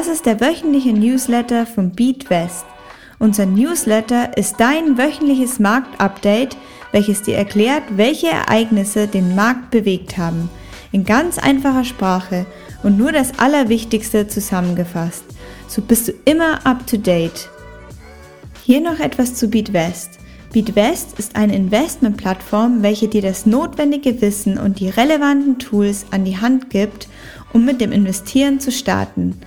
Das ist der wöchentliche Newsletter von BeatWest. Unser Newsletter ist dein wöchentliches Marktupdate, welches dir erklärt, welche Ereignisse den Markt bewegt haben. In ganz einfacher Sprache und nur das Allerwichtigste zusammengefasst. So bist du immer up to date. Hier noch etwas zu BeatWest. BeatWest ist eine Investmentplattform, welche dir das notwendige Wissen und die relevanten Tools an die Hand gibt, um mit dem Investieren zu starten.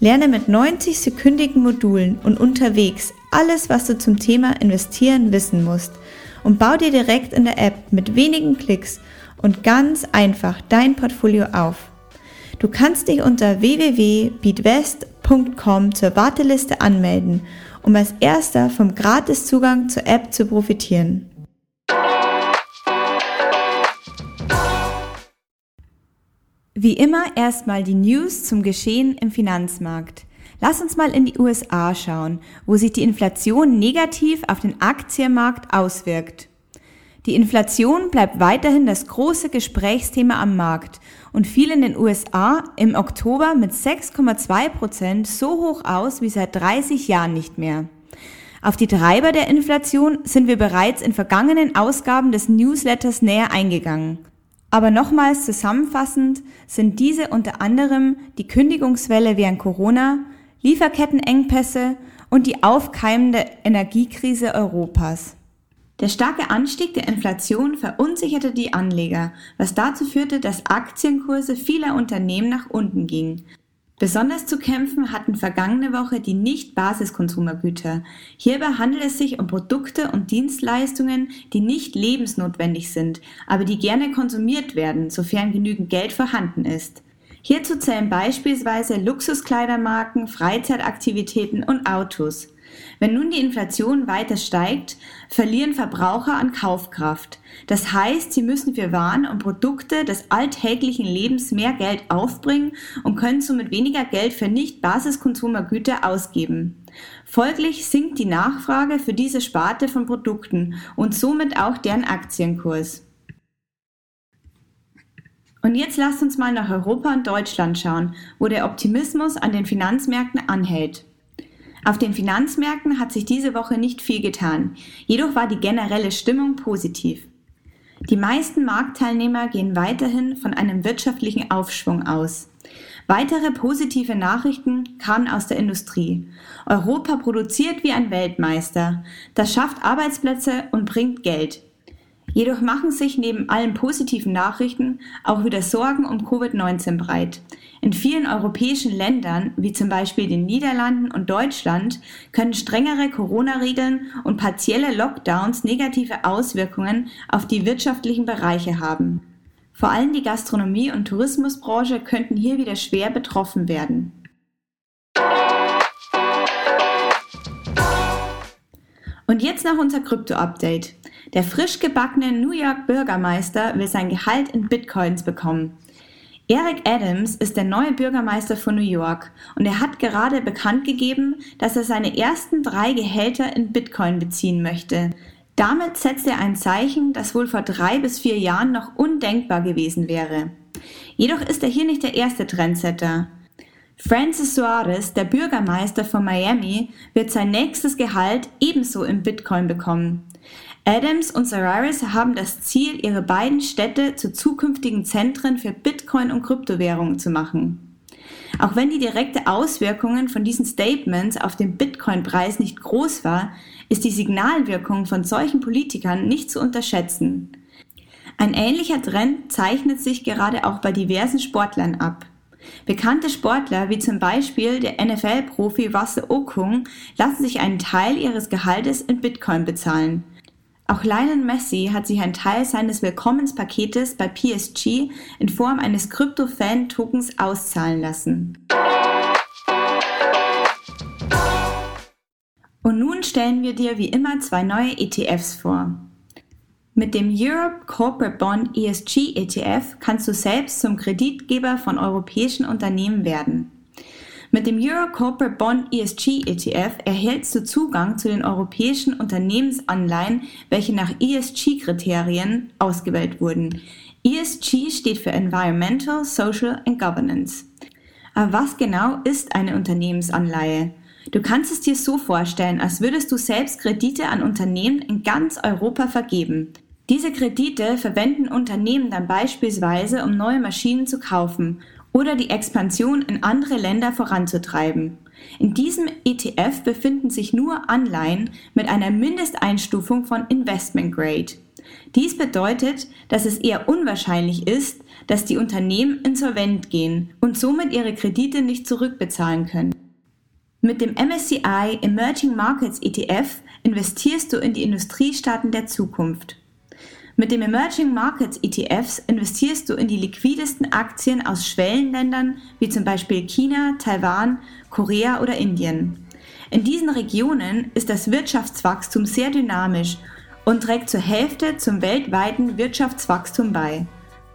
Lerne mit 90-sekündigen Modulen und unterwegs alles, was du zum Thema Investieren wissen musst und bau dir direkt in der App mit wenigen Klicks und ganz einfach dein Portfolio auf. Du kannst dich unter www.beatwest.com zur Warteliste anmelden, um als erster vom Gratiszugang zur App zu profitieren. Wie immer erstmal die News zum Geschehen im Finanzmarkt. Lass uns mal in die USA schauen, wo sich die Inflation negativ auf den Aktienmarkt auswirkt. Die Inflation bleibt weiterhin das große Gesprächsthema am Markt und fiel in den USA im Oktober mit 6,2 Prozent so hoch aus wie seit 30 Jahren nicht mehr. Auf die Treiber der Inflation sind wir bereits in vergangenen Ausgaben des Newsletters näher eingegangen. Aber nochmals zusammenfassend sind diese unter anderem die Kündigungswelle während Corona, Lieferkettenengpässe und die aufkeimende Energiekrise Europas. Der starke Anstieg der Inflation verunsicherte die Anleger, was dazu führte, dass Aktienkurse vieler Unternehmen nach unten gingen, Besonders zu kämpfen hatten vergangene Woche die Nicht-Basiskonsumergüter. Hierbei handelt es sich um Produkte und Dienstleistungen, die nicht lebensnotwendig sind, aber die gerne konsumiert werden, sofern genügend Geld vorhanden ist. Hierzu zählen beispielsweise Luxuskleidermarken, Freizeitaktivitäten und Autos. Wenn nun die Inflation weiter steigt, verlieren Verbraucher an Kaufkraft. Das heißt, sie müssen für Waren und Produkte des alltäglichen Lebens mehr Geld aufbringen und können somit weniger Geld für nicht Basiskonsumergüter ausgeben. Folglich sinkt die Nachfrage für diese Sparte von Produkten und somit auch deren Aktienkurs. Und jetzt lasst uns mal nach Europa und Deutschland schauen, wo der Optimismus an den Finanzmärkten anhält. Auf den Finanzmärkten hat sich diese Woche nicht viel getan, jedoch war die generelle Stimmung positiv. Die meisten Marktteilnehmer gehen weiterhin von einem wirtschaftlichen Aufschwung aus. Weitere positive Nachrichten kamen aus der Industrie. Europa produziert wie ein Weltmeister. Das schafft Arbeitsplätze und bringt Geld. Jedoch machen sich neben allen positiven Nachrichten auch wieder Sorgen um Covid-19 breit. In vielen europäischen Ländern, wie zum Beispiel den Niederlanden und Deutschland, können strengere Corona-Regeln und partielle Lockdowns negative Auswirkungen auf die wirtschaftlichen Bereiche haben. Vor allem die Gastronomie- und Tourismusbranche könnten hier wieder schwer betroffen werden. Und jetzt noch unser Krypto-Update. Der frisch gebackene New York Bürgermeister will sein Gehalt in Bitcoins bekommen. Eric Adams ist der neue Bürgermeister von New York und er hat gerade bekannt gegeben, dass er seine ersten drei Gehälter in Bitcoin beziehen möchte. Damit setzt er ein Zeichen, das wohl vor drei bis vier Jahren noch undenkbar gewesen wäre. Jedoch ist er hier nicht der erste Trendsetter. Francis Suarez, der Bürgermeister von Miami, wird sein nächstes Gehalt ebenso in Bitcoin bekommen. Adams und Solaris haben das Ziel, ihre beiden Städte zu zukünftigen Zentren für Bitcoin und Kryptowährungen zu machen. Auch wenn die direkte Auswirkungen von diesen Statements auf den Bitcoin-Preis nicht groß war, ist die Signalwirkung von solchen Politikern nicht zu unterschätzen. Ein ähnlicher Trend zeichnet sich gerade auch bei diversen Sportlern ab. Bekannte Sportler wie zum Beispiel der NFL-Profi Wasse Okung lassen sich einen Teil ihres Gehaltes in Bitcoin bezahlen. Auch Lionel Messi hat sich einen Teil seines Willkommenspaketes bei PSG in Form eines Krypto-Fan-Tokens auszahlen lassen. Und nun stellen wir dir wie immer zwei neue ETFs vor. Mit dem Europe Corporate Bond ESG ETF kannst du selbst zum Kreditgeber von europäischen Unternehmen werden. Mit dem Euro Corporate Bond ESG ETF erhältst du Zugang zu den europäischen Unternehmensanleihen, welche nach ESG-Kriterien ausgewählt wurden. ESG steht für Environmental, Social and Governance. Aber was genau ist eine Unternehmensanleihe? Du kannst es dir so vorstellen, als würdest du selbst Kredite an Unternehmen in ganz Europa vergeben. Diese Kredite verwenden Unternehmen dann beispielsweise, um neue Maschinen zu kaufen oder die Expansion in andere Länder voranzutreiben. In diesem ETF befinden sich nur Anleihen mit einer Mindesteinstufung von Investment Grade. Dies bedeutet, dass es eher unwahrscheinlich ist, dass die Unternehmen insolvent gehen und somit ihre Kredite nicht zurückbezahlen können. Mit dem MSCI Emerging Markets ETF investierst du in die Industriestaaten der Zukunft. Mit dem Emerging Markets ETFs investierst du in die liquidesten Aktien aus Schwellenländern wie zum Beispiel China, Taiwan, Korea oder Indien. In diesen Regionen ist das Wirtschaftswachstum sehr dynamisch und trägt zur Hälfte zum weltweiten Wirtschaftswachstum bei.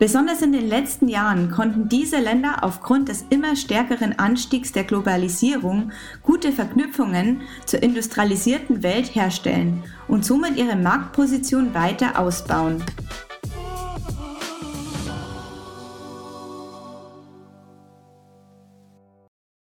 Besonders in den letzten Jahren konnten diese Länder aufgrund des immer stärkeren Anstiegs der Globalisierung gute Verknüpfungen zur industrialisierten Welt herstellen und somit ihre Marktposition weiter ausbauen.